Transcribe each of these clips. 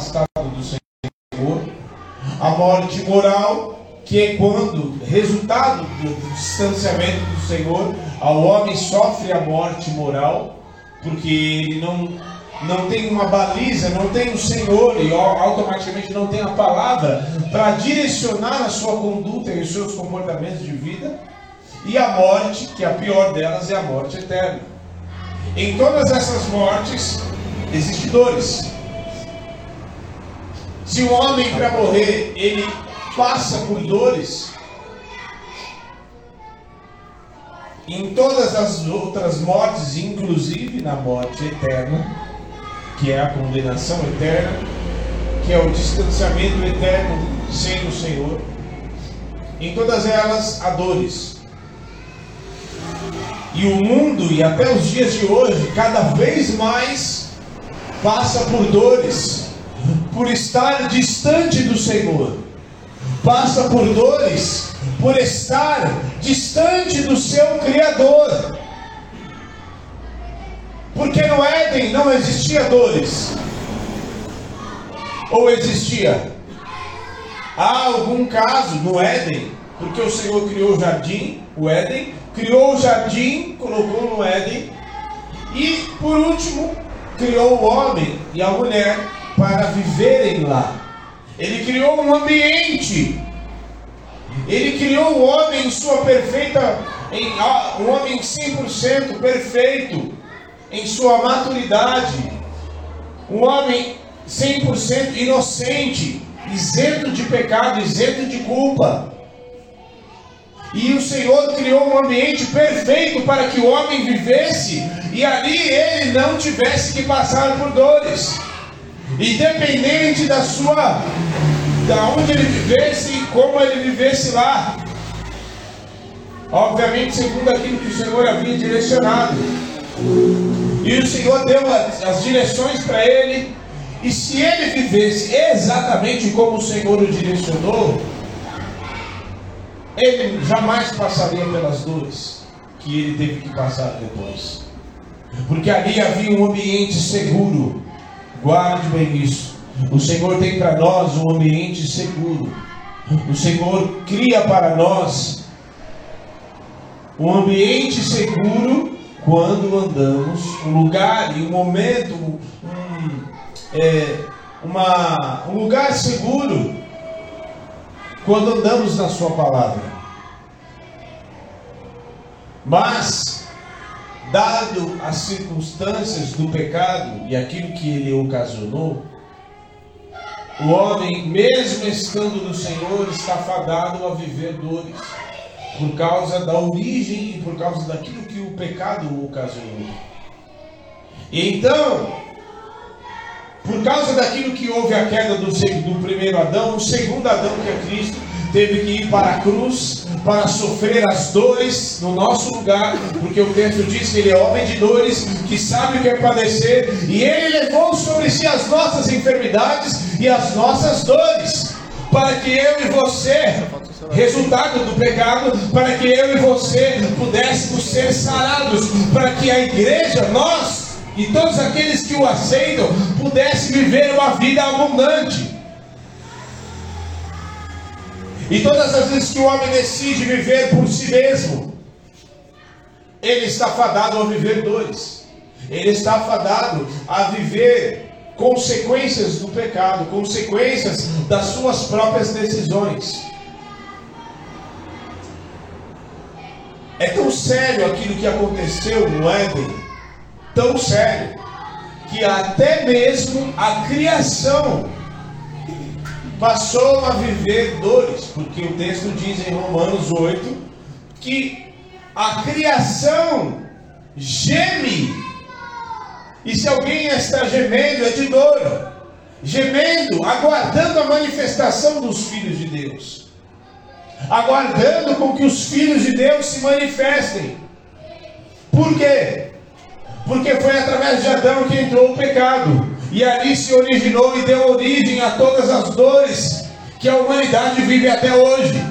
afastado do Senhor, a morte moral, que é quando, resultado do distanciamento do Senhor, o homem sofre a morte moral, porque ele não, não tem uma baliza, não tem o Senhor e automaticamente não tem a palavra para direcionar a sua conduta e os seus comportamentos de vida, e a morte, que é a pior delas, é a morte eterna. Em todas essas mortes, existem dores. Se um homem para morrer, ele passa por dores, em todas as outras mortes, inclusive na morte eterna, que é a condenação eterna, que é o distanciamento eterno sem o Senhor, em todas elas há dores. E o mundo, e até os dias de hoje, cada vez mais passa por dores, por estar distante do Senhor, passa por dores, por estar distante do seu Criador. Porque no Éden não existia dores. Ou existia? Há algum caso no Éden, porque o Senhor criou o jardim, o Éden, criou o jardim, colocou no Éden, e por último, criou o homem e a mulher para viverem lá. Ele criou um ambiente. Ele criou o homem em sua perfeita, em, um homem 100% perfeito, em sua maturidade. Um homem 100% inocente, isento de pecado, isento de culpa. E o Senhor criou um ambiente perfeito para que o homem vivesse e ali ele não tivesse que passar por dores. Independente da sua da onde ele vivesse e como ele vivesse lá. Obviamente, segundo aquilo que o Senhor havia direcionado. E o Senhor deu as direções para ele. E se ele vivesse exatamente como o Senhor o direcionou, ele jamais passaria pelas dores que ele teve que passar depois. Porque ali havia um ambiente seguro. Guarde bem isso. O Senhor tem para nós um ambiente seguro. O Senhor cria para nós um ambiente seguro quando andamos, um lugar e um momento, um, é, uma, um lugar seguro quando andamos na Sua palavra. Mas, dado as circunstâncias do pecado e aquilo que ele ocasionou, o homem, mesmo estando no Senhor, está fadado a viver dores, por causa da origem e por causa daquilo que o pecado ocasionou. E então, por causa daquilo que houve a queda do, do primeiro Adão, o segundo Adão, que é Cristo, teve que ir para a cruz para sofrer as dores no nosso lugar, porque o texto diz que ele é homem de dores, que sabe o que é padecer, e ele levou sobre si as nossas enfermidades e as nossas dores, para que eu e você, resultado do pecado, para que eu e você pudéssemos ser sarados, para que a igreja, nós, e todos aqueles que o aceitam pudessem viver uma vida abundante. E todas as vezes que o homem decide viver por si mesmo, ele está fadado a viver dores. Ele está fadado a viver consequências do pecado, consequências das suas próprias decisões. É tão sério aquilo que aconteceu no Éden tão sério que até mesmo a criação passou a viver dores, porque o texto diz em Romanos 8 que a criação geme. E se alguém está gemendo, é de dor, gemendo, aguardando a manifestação dos filhos de Deus, aguardando com que os filhos de Deus se manifestem. Por quê? Porque foi através de Adão que entrou o pecado. E ali se originou e deu origem a todas as dores que a humanidade vive até hoje.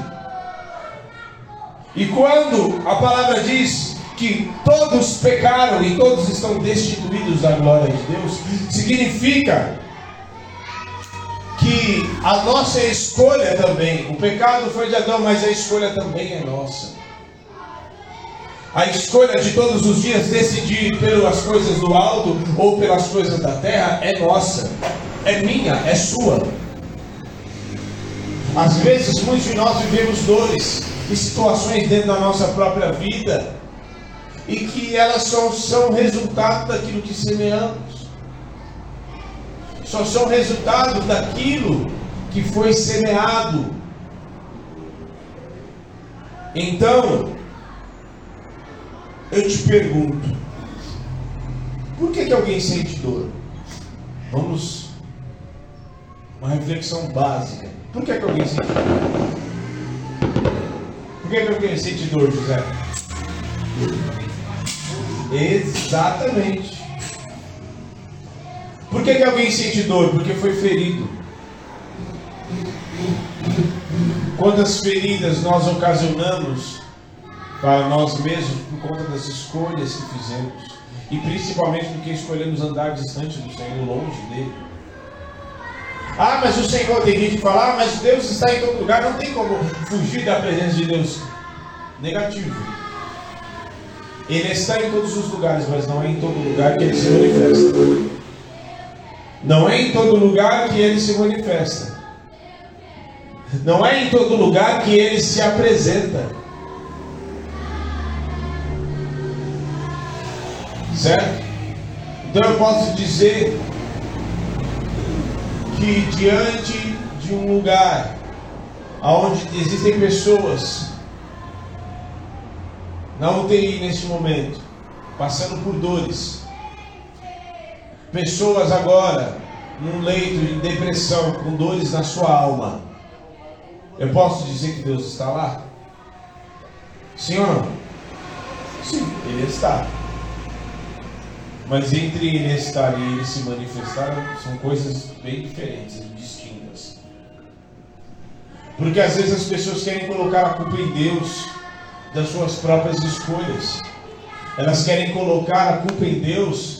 E quando a palavra diz que todos pecaram e todos estão destituídos da glória de Deus, significa que a nossa escolha também, o pecado foi de Adão, mas a escolha também é nossa. A escolha de todos os dias decidir pelas coisas do alto ou pelas coisas da terra é nossa, é minha, é sua. Às vezes, muitos de nós vivemos dores e situações dentro da nossa própria vida e que elas só são resultado daquilo que semeamos, só são resultado daquilo que foi semeado. Então, eu te pergunto, por que, que alguém sente dor? Vamos, uma reflexão básica. Por que, que alguém sente dor? Por que, que alguém sente dor, José? Exatamente. Por que, que alguém sente dor? Porque foi ferido. Quantas feridas nós ocasionamos para nós mesmos por conta das escolhas que fizemos e principalmente porque escolhemos andar distante do Senhor, longe dele. Ah, mas o Senhor tem gente que fala, ah, mas Deus está em todo lugar, não tem como fugir da presença de Deus. Negativo. Ele está em todos os lugares, mas não é em todo lugar que ele se manifesta. Não é em todo lugar que ele se manifesta. Não é em todo lugar que ele se apresenta. Certo? Então eu posso dizer que diante de um lugar onde existem pessoas na UTI neste momento, passando por dores. Pessoas agora num leito de depressão, com dores na sua alma. Eu posso dizer que Deus está lá? Sim ou não? Sim, Ele está. Mas entre Ele estar e Ele se manifestar são coisas bem diferentes distintas. Porque às vezes as pessoas querem colocar a culpa em Deus das suas próprias escolhas. Elas querem colocar a culpa em Deus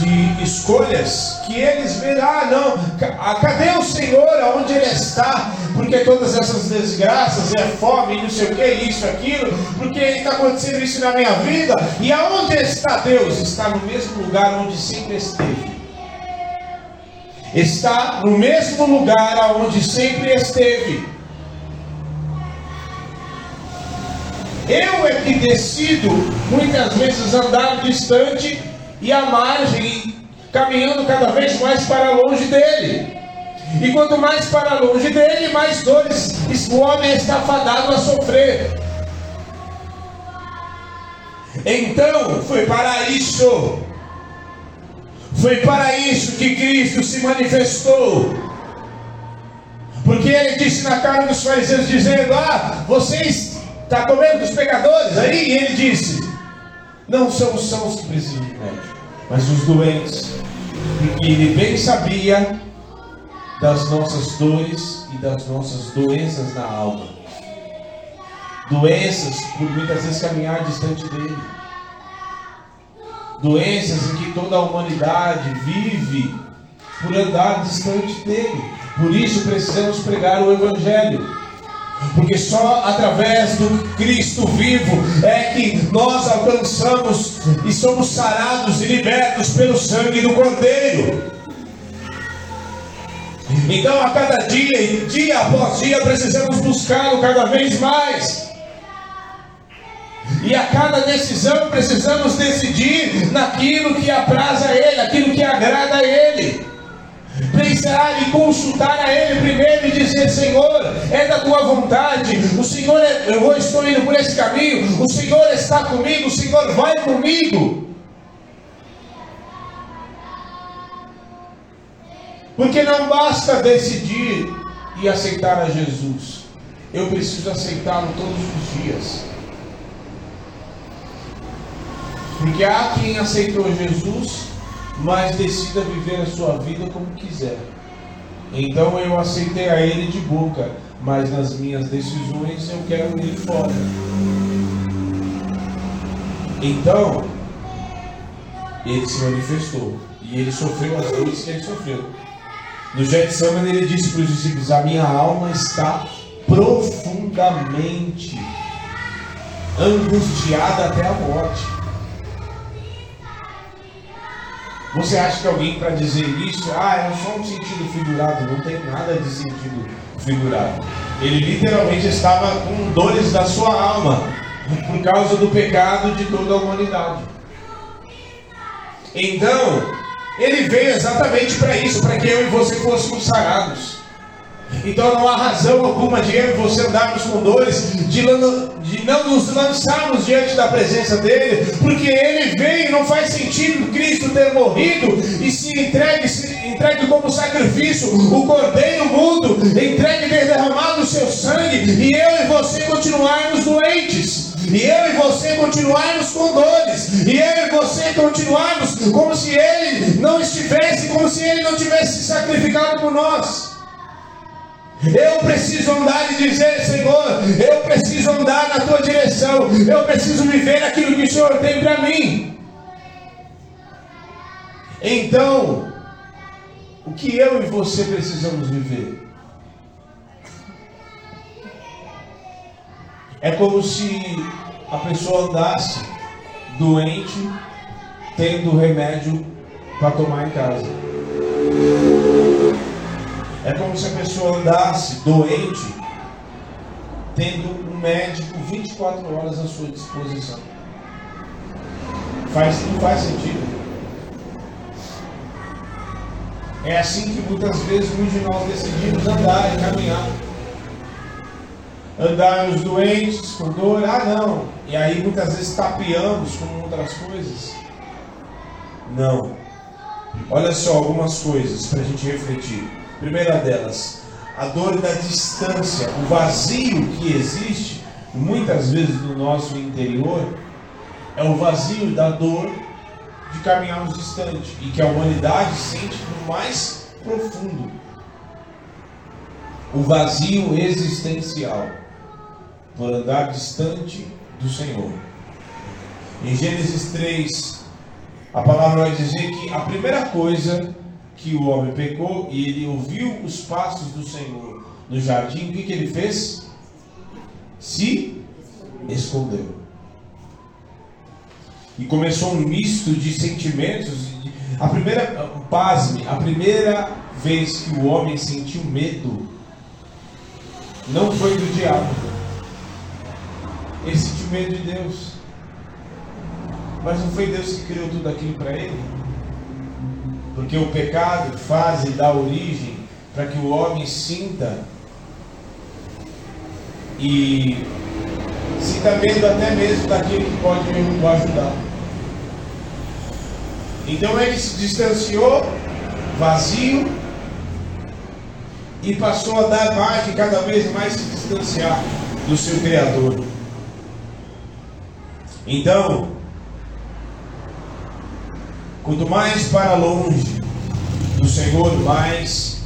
de escolhas que eles verão, ah não, ah, cadê o Senhor, aonde Ele está? Porque todas essas desgraças, é fome, não sei o que, isso, aquilo, porque está acontecendo isso na minha vida, e aonde está Deus? Está no mesmo lugar onde sempre esteve. Está no mesmo lugar aonde sempre esteve. Eu é que decido muitas vezes andar distante e à margem, caminhando cada vez mais para longe dele. E quanto mais para longe dele, mais dores o homem está fadado a sofrer. Então, foi para isso, foi para isso que Cristo se manifestou. Porque ele disse na cara dos fariseus, dizendo: Ah, vocês Está comendo dos pecadores aí? Ele disse: Não são os sãos que precisam de médico, mas os doentes. Porque ele bem sabia das nossas dores e das nossas doenças na alma. Doenças por muitas vezes caminhar distante dele. Doenças em que toda a humanidade vive por andar distante dele. Por isso precisamos pregar o Evangelho. Porque só através do Cristo vivo é que nós alcançamos e somos sarados e libertos pelo sangue do Cordeiro. Então, a cada dia, dia após dia, precisamos buscá-lo cada vez mais. E a cada decisão precisamos decidir naquilo que apraz a Ele, aquilo que agrada a Ele pensar e consultar a Ele primeiro e dizer: Senhor, é da tua vontade, o Senhor, é, eu estou indo por esse caminho, o Senhor está comigo, o Senhor vai comigo. Porque não basta decidir e aceitar a Jesus, eu preciso aceitá-lo todos os dias. Porque há quem aceitou Jesus mas decida viver a sua vida como quiser. Então eu aceitei a ele de boca, mas nas minhas decisões eu quero ir fora. Então, ele se manifestou e ele sofreu as dores que ele sofreu. No Getsemane ele disse para os discípulos: A minha alma está profundamente angustiada até a morte. Você acha que alguém para dizer isso, ah, é só um sentido figurado? Não tem nada de sentido figurado. Ele literalmente estava com dores da sua alma por causa do pecado de toda a humanidade. Então, ele veio exatamente para isso, para que eu e você fôssemos sarados. Então não há razão alguma de eu e você andarmos com dores, de, de não nos lançarmos diante da presença dele, porque ele veio não faz sentido Cristo ter morrido e se entregue, se entregue como sacrifício, o cordeiro mudo, entregue derramado o seu sangue, e eu e você continuarmos doentes. E eu e você continuarmos com dores, e eu e você continuarmos como se ele não estivesse, como se ele não tivesse sacrificado por nós. Eu preciso andar e dizer, Senhor, eu preciso andar na tua direção, eu preciso viver aquilo que o Senhor tem para mim. Então, o que eu e você precisamos viver? É como se a pessoa andasse doente, tendo remédio para tomar em casa. É como se a pessoa andasse doente, tendo um médico 24 horas à sua disposição. Faz, não faz sentido. É assim que muitas vezes muitos de nós decidimos andar e caminhar. Andar os doentes com dor, ah não. E aí muitas vezes tapeamos com outras coisas. Não. Olha só algumas coisas para a gente refletir. Primeira delas, a dor da distância, o vazio que existe muitas vezes no nosso interior é o vazio da dor de caminharmos distante e que a humanidade sente no mais profundo. O vazio existencial por andar distante do Senhor. Em Gênesis 3, a palavra vai dizer que a primeira coisa que o homem pecou e ele ouviu os passos do Senhor no jardim, o que, que ele fez? Se escondeu. E começou um misto de sentimentos. A primeira, pasme, a primeira vez que o homem sentiu medo não foi do diabo. Ele sentiu medo de Deus. Mas não foi Deus que criou tudo aquilo para ele? Porque o pecado faz e dá origem para que o homem sinta e sinta medo até mesmo daquele que pode o ajudar. Então ele se distanciou, vazio, e passou a dar mais e cada vez mais se distanciar do seu Criador. Então, Quanto mais para longe do Senhor, mais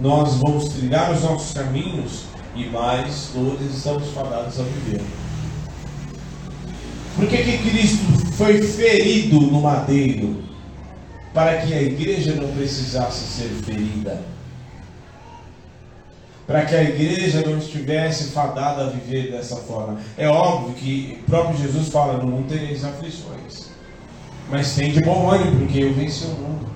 nós vamos trilhar os nossos caminhos e mais dores estamos fadados a viver. Por que, que Cristo foi ferido no madeiro? Para que a igreja não precisasse ser ferida. Para que a igreja não estivesse fadada a viver dessa forma. É óbvio que o próprio Jesus fala: não tereis aflições mas tem de bom ânimo, porque eu venci o mundo.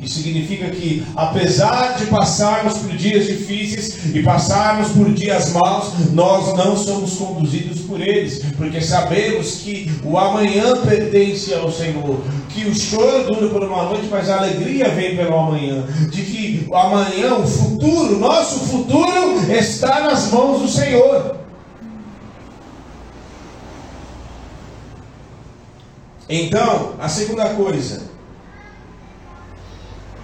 Isso significa que, apesar de passarmos por dias difíceis e passarmos por dias maus, nós não somos conduzidos por eles, porque sabemos que o amanhã pertence ao Senhor, que o choro dura por uma noite, mas a alegria vem pelo amanhã, de que o amanhã, o futuro, nosso futuro está nas mãos do Senhor. Então, a segunda coisa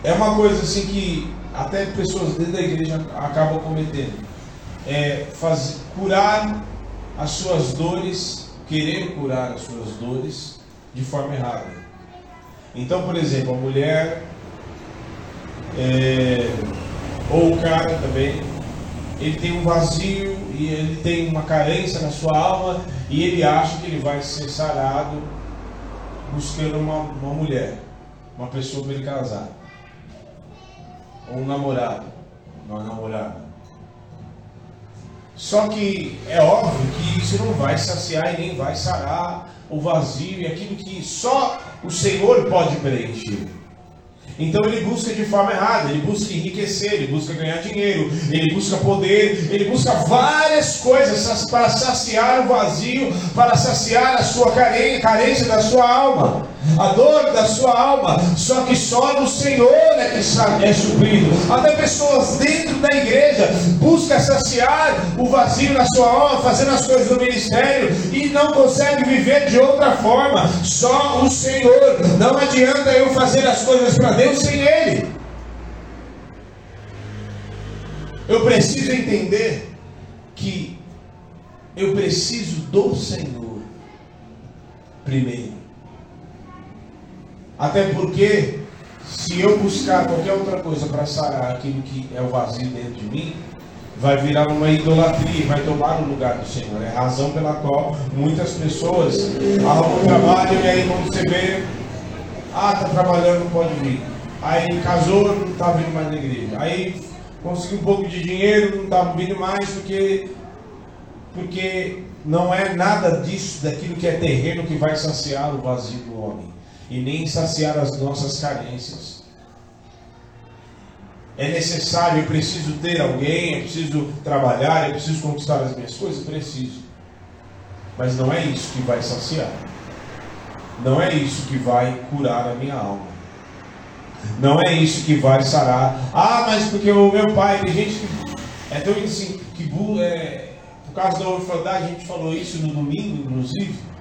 é uma coisa assim que até pessoas dentro da igreja acabam cometendo. É fazer, curar as suas dores, querer curar as suas dores de forma errada. Então, por exemplo, a mulher é, ou o cara também, ele tem um vazio e ele tem uma carência na sua alma e ele acha que ele vai ser sarado buscando uma, uma mulher, uma pessoa para ele casar. ou um namorado, uma namorada. Só que é óbvio que isso não vai saciar e nem vai sarar o vazio e aquilo que só o Senhor pode preencher. Então ele busca de forma errada, ele busca enriquecer, ele busca ganhar dinheiro, ele busca poder, ele busca várias coisas para saciar o vazio, para saciar a sua carência da sua alma a dor da sua alma, só que só no Senhor é que é suprido. Até pessoas dentro da igreja buscam saciar o vazio na sua alma, fazendo as coisas do ministério e não consegue viver de outra forma. Só o Senhor. Não adianta eu fazer as coisas para Deus sem Ele. Eu preciso entender que eu preciso do Senhor primeiro. Até porque, se eu buscar qualquer outra coisa para sarar aquilo que é o vazio dentro de mim, vai virar uma idolatria, vai tomar o lugar do Senhor. É a razão pela qual muitas pessoas arrumam trabalho e aí quando você vê, ah, está trabalhando, não pode vir. Aí casou, não está vindo mais na igreja. Aí conseguiu um pouco de dinheiro, não está vindo mais porque, porque não é nada disso, daquilo que é terreno que vai saciar o vazio do homem e nem saciar as nossas carências. É necessário, eu preciso ter alguém, eu preciso trabalhar, eu preciso conquistar as minhas coisas, preciso. Mas não é isso que vai saciar. Não é isso que vai curar a minha alma. Não é isso que vai sarar. Ah, mas porque o meu pai, tem gente que é tão assim, que é, por causa da orfandade, a gente falou isso no domingo, inclusive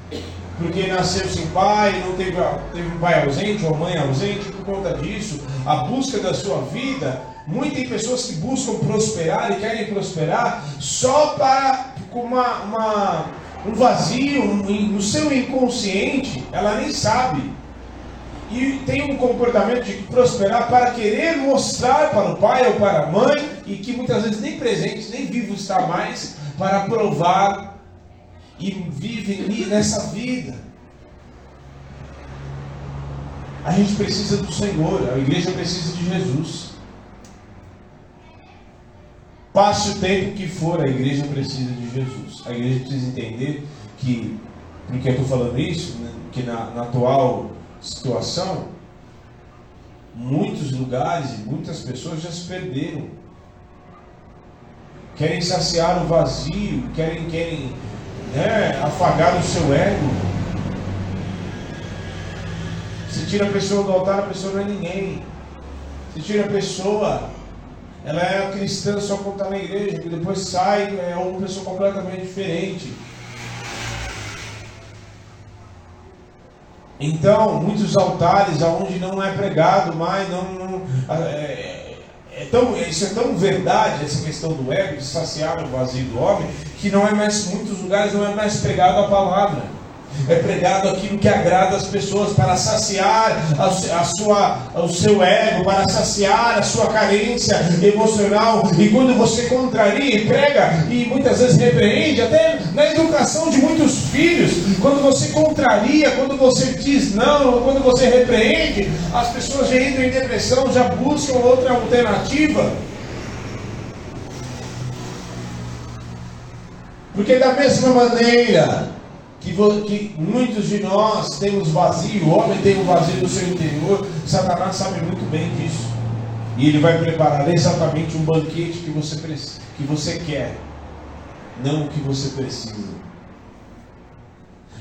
porque nasceu sem pai, não teve, teve um pai ausente ou mãe ausente, por conta disso, a busca da sua vida, muitas pessoas que buscam prosperar e querem prosperar só para com uma, uma, um vazio no seu inconsciente, ela nem sabe. E tem um comportamento de prosperar para querer mostrar para o pai ou para a mãe, e que muitas vezes nem presente, nem vivo está mais, para provar e vivem nessa vida. A gente precisa do Senhor, a igreja precisa de Jesus. Passe o tempo que for, a igreja precisa de Jesus. A igreja precisa entender que, por que eu estou falando isso, né? que na, na atual situação, muitos lugares e muitas pessoas já se perderam. Querem saciar o vazio, querem, querem né, afagar o seu ego. Se tira a pessoa do altar, a pessoa não é ninguém. Se tira a pessoa, ela é cristã só quando está na igreja, e depois sai, é uma pessoa completamente diferente. Então, muitos altares onde não é pregado mais, não, não é, é tão, isso é tão verdade, essa questão do ego, de saciar o vazio do homem, que não é mais, muitos lugares não é mais pregado a palavra. É pregado aquilo que agrada as pessoas para saciar a, sua, o seu ego, para saciar a sua carência emocional. E quando você contraria e prega, e muitas vezes repreende, até na educação de muitos filhos, quando você contraria, quando você diz não, quando você repreende, as pessoas já entram em depressão, já buscam outra alternativa. Porque da mesma maneira que, que muitos de nós temos vazio, o homem tem um vazio no seu interior, Satanás sabe muito bem disso. E ele vai preparar exatamente um banquete que você, que você quer, não o que você precisa.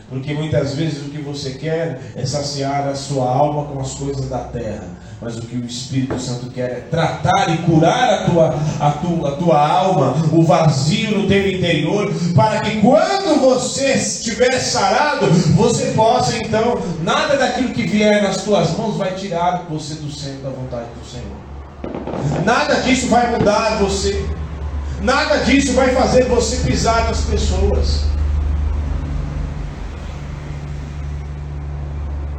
Porque muitas vezes o que você quer é saciar a sua alma com as coisas da terra. Mas o que o Espírito Santo quer é tratar e curar a tua, a tua, a tua alma, o vazio no teu interior, para que quando você estiver sarado, você possa então, nada daquilo que vier nas tuas mãos vai tirar você do centro da vontade do Senhor. Nada disso vai mudar você. Nada disso vai fazer você pisar nas pessoas.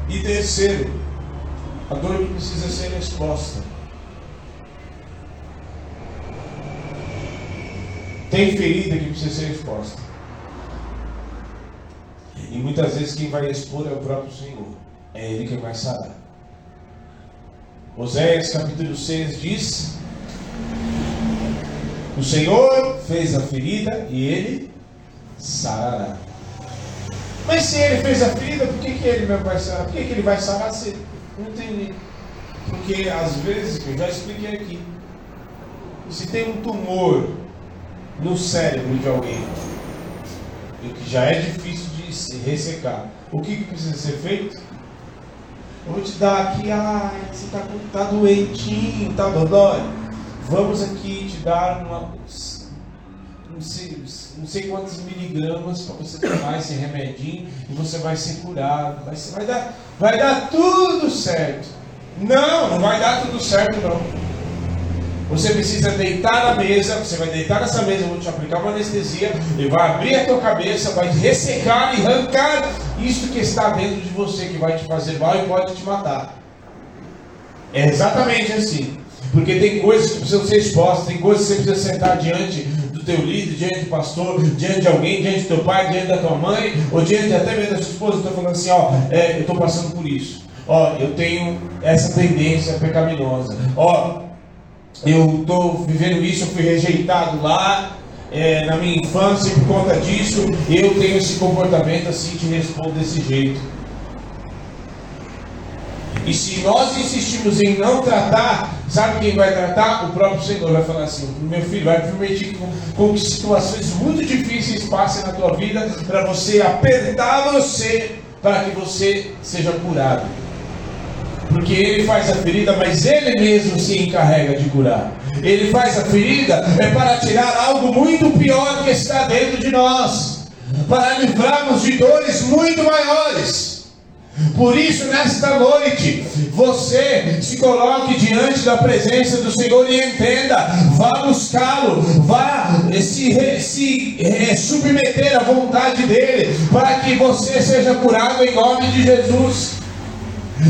E terceiro, a dor que precisa ser exposta. Tem ferida que precisa ser exposta. E muitas vezes quem vai expor é o próprio Senhor. É Ele que vai sarar. Oséias capítulo 6 diz: O Senhor fez a ferida e ele sarará. Mas se ele fez a ferida, por que, que ele vai sarar? Por que, que ele vai sarar se entendi? Porque às vezes, eu já expliquei aqui, se tem um tumor no cérebro de alguém, o que já é difícil de se ressecar, o que, que precisa ser feito? Eu vou te dar aqui, ah, você está tá doentinho, tá dodói. Vamos aqui te dar uma, sei, não sei quantos miligramas para você tomar esse remedinho e você vai ser curado. Vai, vai, dar, vai dar tudo certo. Não, não vai dar tudo certo não. Você precisa deitar na mesa, você vai deitar nessa mesa, eu vou te aplicar uma anestesia, e vai abrir a tua cabeça, vai ressecar e arrancar isso que está dentro de você, que vai te fazer mal e pode te matar. É exatamente assim. Porque tem coisas que precisam ser expostas, tem coisas que você precisa sentar diante teu líder, diante do pastor, diante de alguém, diante do teu pai, diante da tua mãe, ou diante até mesmo da sua esposa, estou falando assim, ó, é, eu estou passando por isso. Ó, eu tenho essa tendência pecaminosa. Ó, eu estou vivendo isso, eu fui rejeitado lá é, na minha infância por conta disso, eu tenho esse comportamento assim, te respondo desse jeito. E se nós insistimos em não tratar, sabe quem vai tratar? O próprio Senhor vai falar assim: meu filho, vai permitir com que situações muito difíceis passem na tua vida para você apertar você, para que você seja curado porque ele faz a ferida, mas ele mesmo se encarrega de curar. Ele faz a ferida é para tirar algo muito pior que está dentro de nós, para livrarmos de dores muito maiores. Por isso, nesta noite, você se coloque diante da presença do Senhor e entenda, vá buscá-lo, vá se, se é, submeter à vontade dele, para que você seja curado em nome de Jesus.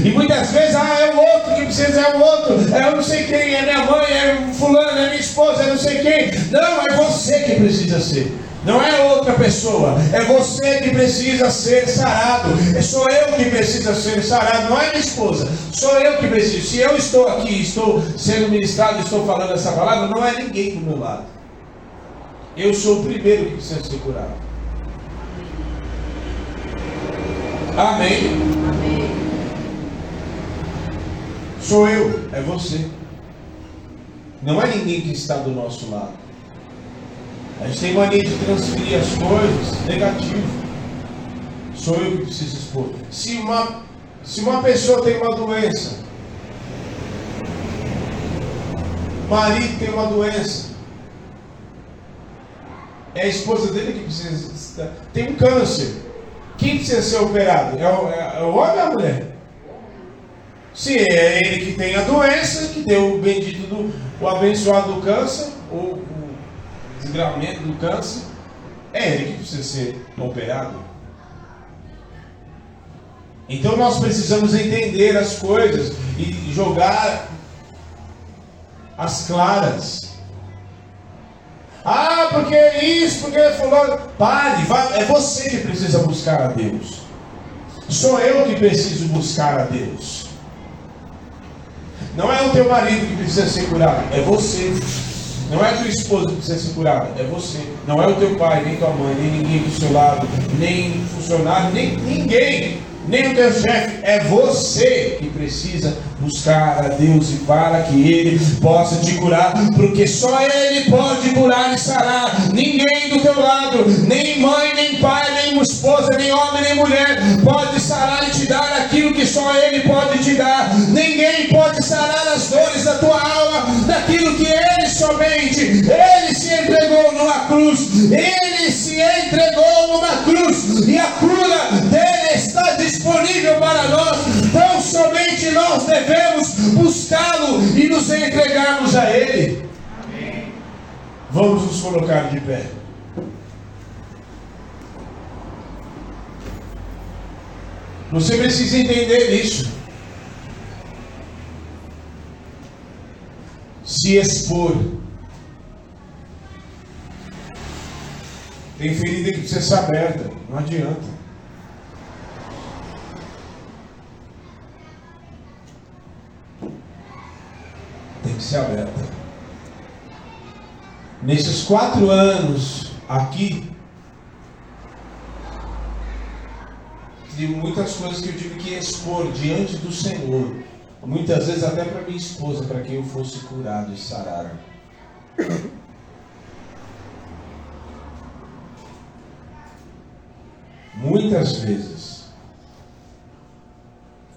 E muitas vezes, ah, é o outro que precisa, é o outro, é eu não sei quem, é minha mãe, é fulano, é minha esposa, é não sei quem. Não, é você que precisa ser. Não é outra pessoa, é você que precisa ser sarado. É sou eu que precisa ser sarado, não é minha esposa. Sou eu que preciso. Se eu estou aqui, estou sendo ministrado, estou falando essa palavra, não é ninguém do meu lado. Eu sou o primeiro que precisa ser curado. Amém. Amém. Sou eu, é você. Não é ninguém que está do nosso lado. A gente tem mania de transferir as coisas negativo. Sou eu que preciso expor. Se uma, se uma pessoa tem uma doença, marido tem uma doença, é a esposa dele que precisa. Tem um câncer. Quem precisa ser operado? É o, é, é o homem ou a mulher? Se é ele que tem a doença, que deu o bendito do o abençoado do câncer, ou desgramento do câncer, é ele que precisa ser operado. Então nós precisamos entender as coisas e jogar as claras. Ah, porque isso, porque fulano. Pare, vai, é você que precisa buscar a Deus. Sou eu que preciso buscar a Deus. Não é o teu marido que precisa ser curado, é você. Não é a tua esposa que precisa ser curada, é você. Não é o teu pai, nem tua mãe, nem ninguém do seu lado, nem funcionário, nem ninguém, nem o teu chefe. É você que precisa buscar a Deus e para que Ele possa te curar, porque só Ele pode curar e sarar. Ninguém do teu lado, nem mãe, nem pai, nem esposa, nem homem, nem mulher, pode sarar e te dar aquilo que só Ele pode te dar. Ninguém pode sarar as dores da tua alma, daquilo que Ele somente, Ele se entregou numa cruz, Ele se entregou numa cruz, e a cura disponível para nós. Então somente nós devemos buscá-lo e nos entregarmos a Ele. Vamos nos colocar de pé. Você precisa entender isso. Se expor. Tem ferida que precisa ser aberta. Não adianta. Ser aberta. Nesses quatro anos aqui, de muitas coisas que eu tive que expor diante do Senhor. Muitas vezes até para minha esposa, para que eu fosse curado e sarado. Muitas vezes.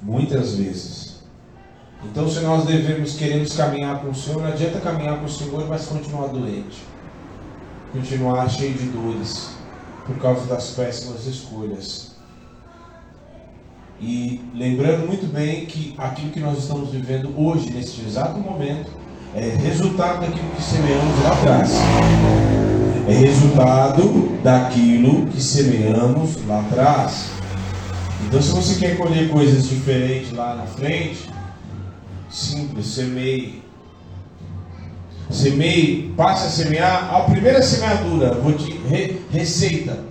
Muitas vezes. Então, se nós devemos, queremos caminhar com o Senhor, não adianta caminhar com o Senhor, mas continuar doente. Continuar cheio de dores. Por causa das péssimas escolhas. E lembrando muito bem que aquilo que nós estamos vivendo hoje, neste exato momento, é resultado daquilo que semeamos lá atrás. É resultado daquilo que semeamos lá atrás. Então, se você quer colher coisas diferentes lá na frente, simples, semeie. Semeie, passe a semear. A primeira semeadura, vou te re, receita.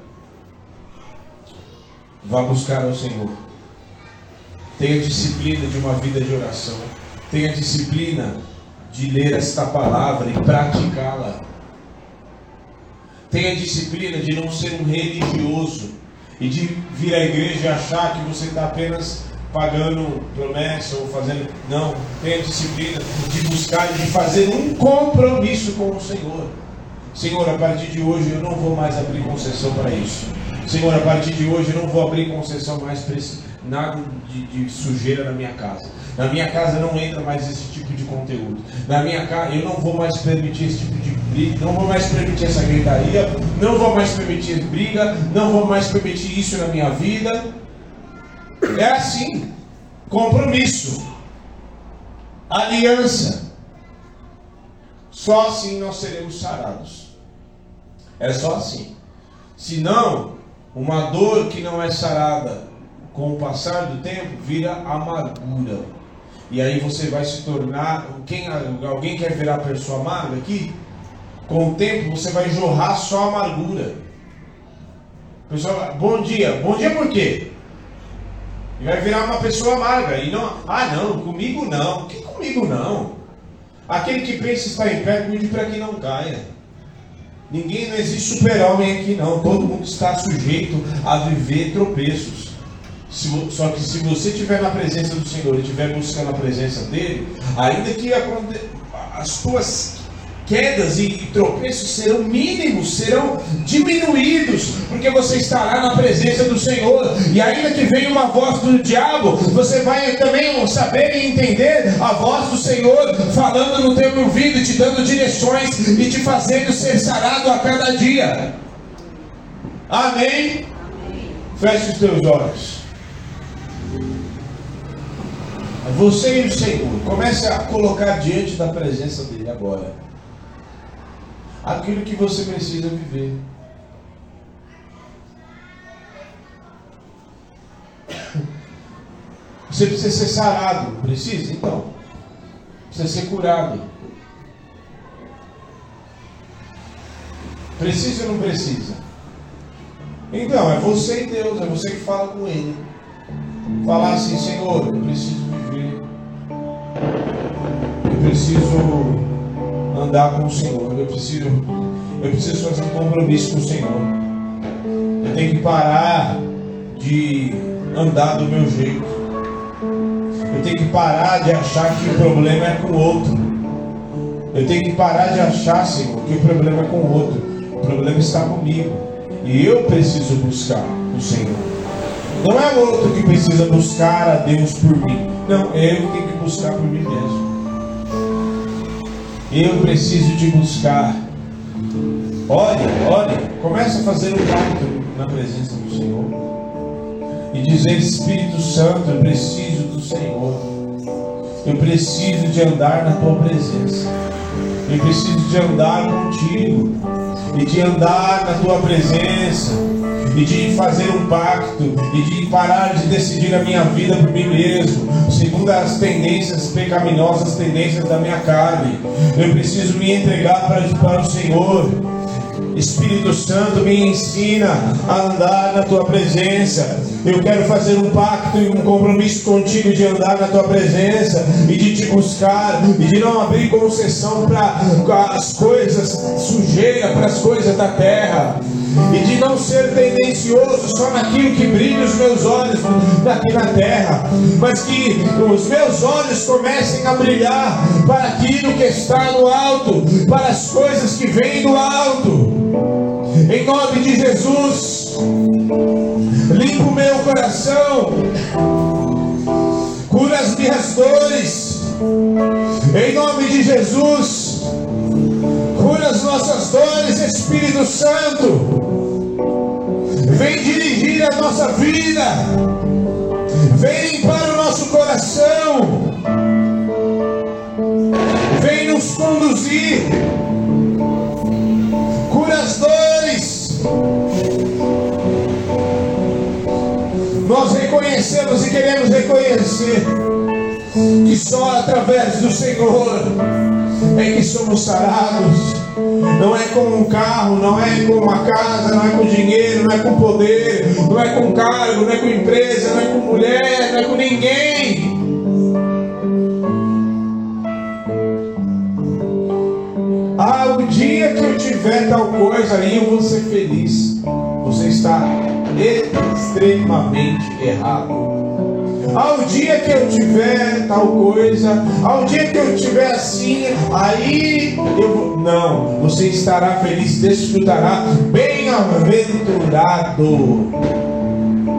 Vá buscar ao Senhor. Tenha disciplina de uma vida de oração. Tenha disciplina de ler esta palavra e praticá-la. Tenha disciplina de não ser um religioso e de vir à igreja e achar que você está apenas pagando promessa ou fazendo. Não, tenha disciplina de buscar e de fazer um compromisso com o Senhor. Senhor, a partir de hoje eu não vou mais abrir concessão para isso. Senhor, a partir de hoje eu não vou abrir concessão mais para esse nada de, de, sujeira na minha casa. Na minha casa não entra mais esse tipo de conteúdo. Na minha casa eu não vou mais permitir esse tipo de briga, não vou mais permitir essa gritaria, não vou mais permitir briga, não vou mais permitir isso na minha vida. É assim. Compromisso. Aliança. Só assim nós seremos sarados. É só assim. Senão, uma dor que não é sarada com o passar do tempo, vira amargura. E aí você vai se tornar. Quem, alguém quer virar pessoa amarga aqui? Com o tempo você vai jorrar só amargura. Pessoal, bom dia. Bom dia por quê? E vai virar uma pessoa amarga. E não, ah não, comigo não. Que comigo não? Aquele que pensa estar em pé, cuide para que não caia. Ninguém, não existe super-homem aqui não. Todo mundo está sujeito a viver tropeços. Só que se você estiver na presença do Senhor e estiver buscando a presença dele, ainda que as tuas quedas e, e tropeços serão mínimos, serão diminuídos, porque você estará na presença do Senhor. E ainda que venha uma voz do diabo, você vai também saber e entender a voz do Senhor falando no teu ouvido, te dando direções e te fazendo ser sarado a cada dia. Amém? Amém. Feche os teus olhos. Você e o Senhor, comece a colocar diante da presença dele agora aquilo que você precisa viver. Você precisa ser sarado, precisa? Então, precisa ser curado. Precisa ou não precisa? Então, é você e Deus, é você que fala com Ele. Falar assim, Senhor, eu preciso preciso andar com o Senhor. Eu preciso, eu preciso fazer um compromisso com o Senhor. Eu tenho que parar de andar do meu jeito. Eu tenho que parar de achar que o problema é com o outro. Eu tenho que parar de achar, Senhor, que o problema é com o outro. O problema está comigo. E eu preciso buscar o Senhor. Não é o outro que precisa buscar a Deus por mim. Não, é eu que tenho que buscar por mim mesmo. Eu preciso te buscar. Olha, olha, começa a fazer um pacto na presença do Senhor. E dizer, Espírito Santo, eu preciso do Senhor. Eu preciso de andar na tua presença. Eu preciso de andar contigo. E de andar na tua presença e de fazer um pacto e de parar de decidir a minha vida por mim mesmo, segundo as tendências pecaminosas, tendências da minha carne. Eu preciso me entregar para, para o Senhor. Espírito Santo, me ensina a andar na tua presença. Eu quero fazer um pacto e um compromisso contigo de andar na tua presença e de te buscar e de não abrir concessão para as coisas sujeira, para as coisas da terra e de não ser tendencioso só naquilo que brilha os meus olhos aqui na terra, mas que os meus olhos comecem a brilhar para aquilo que está no alto, para as coisas que vêm do alto. Em nome de Jesus, limpa o meu coração, cura as minhas dores. Em nome de Jesus, nossas dores, Espírito Santo. Vem dirigir a nossa vida. Vem limpar o nosso coração. Vem nos conduzir. Cura as dores. Nós reconhecemos e queremos reconhecer que só através do Senhor é que somos sarados. Não é com um carro, não é com uma casa, não é com dinheiro, não é com poder, não é com cargo, não é com empresa, não é com mulher, não é com ninguém. Ah, o dia que eu tiver tal coisa aí eu vou ser feliz. Você está extremamente errado. Ao dia que eu tiver tal coisa, ao dia que eu tiver assim, aí eu vou. Não, você estará feliz, desfrutará, bem-aventurado.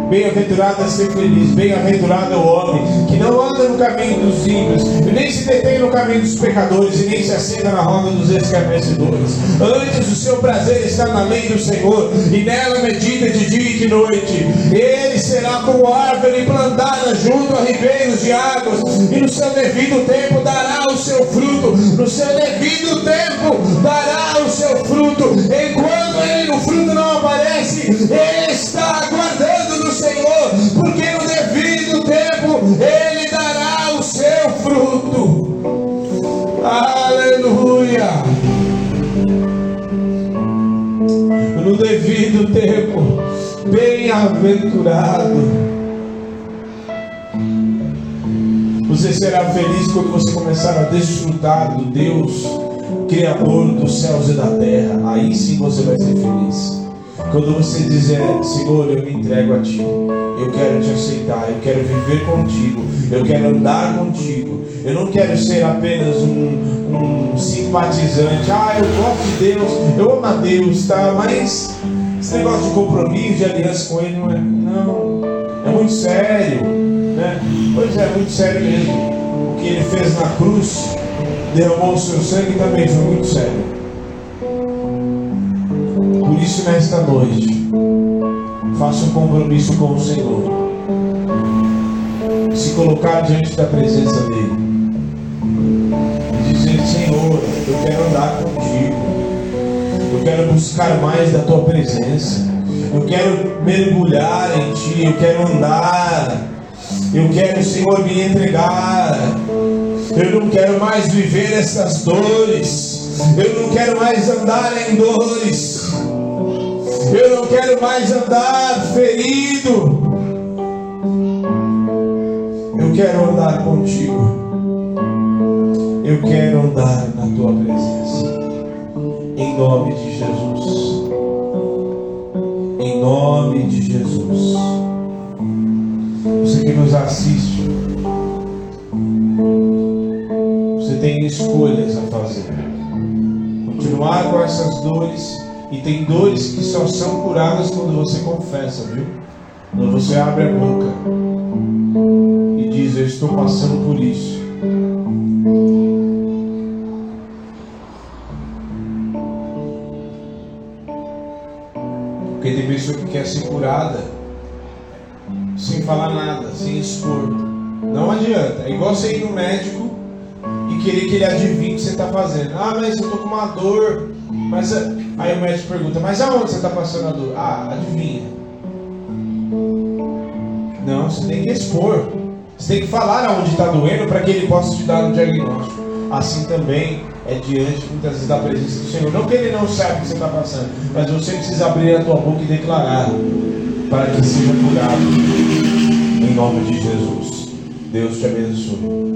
Bem-aventurado é ser feliz, bem-aventurado é o homem que não anda no caminho dos ímpios, nem se detém no caminho dos pecadores, e nem se assenta na roda dos escarnecedores. Antes o seu prazer está na lei do Senhor, e nela medita de dia e de noite. Ele será como árvore plantada junto a ribeiros de águas, e no seu devido tempo dará o seu fruto. No seu devido tempo dará o seu fruto. Enquanto ele, o fruto não aparece, ele está bem-aventurado. Você será feliz quando você começar a desfrutar do Deus, Criador dos céus e da terra. Aí sim você vai ser feliz. Quando você dizer, Senhor, eu me entrego a Ti, eu quero te aceitar, eu quero viver contigo, eu quero andar contigo, eu não quero ser apenas um, um simpatizante, ah, eu gosto de Deus, eu amo a Deus, tá? Mas negócio de compromisso, de aliança com Ele não é, não, é muito sério, né? Pois é, muito sério mesmo. O que Ele fez na cruz, derramou o seu sangue também foi muito sério. Por isso, nesta noite, faça um compromisso com o Senhor. Se colocar diante da presença dEle. E dizer: Senhor, eu quero andar contigo. Quero buscar mais da tua presença. Eu quero mergulhar em ti. Eu quero andar. Eu quero, Senhor, me entregar. Eu não quero mais viver essas dores. Eu não quero mais andar em dores. Eu não quero mais andar ferido. Eu quero andar contigo. Eu quero andar na tua presença. Em nome de Jesus. Em nome de Jesus. Você que nos assiste. Você tem escolhas a fazer. Continuar com essas dores e tem dores que só são curadas quando você confessa, viu? Quando você abre a boca e diz: Eu estou passando por isso. Tem pessoa que quer ser curada sem falar nada, sem expor. Não adianta. É igual você ir no médico e querer que ele adivinhe o que você está fazendo. Ah, mas eu estou com uma dor. Mas Aí o médico pergunta, mas aonde você está passando a dor? Ah, adivinha. Não, você tem que expor. Você tem que falar aonde está doendo para que ele possa te dar um diagnóstico. Assim também é diante muitas vezes da presença do Senhor. Não que Ele não sabe o que você está passando, mas você precisa abrir a tua boca e declarar para que seja curado. Em nome de Jesus. Deus te abençoe.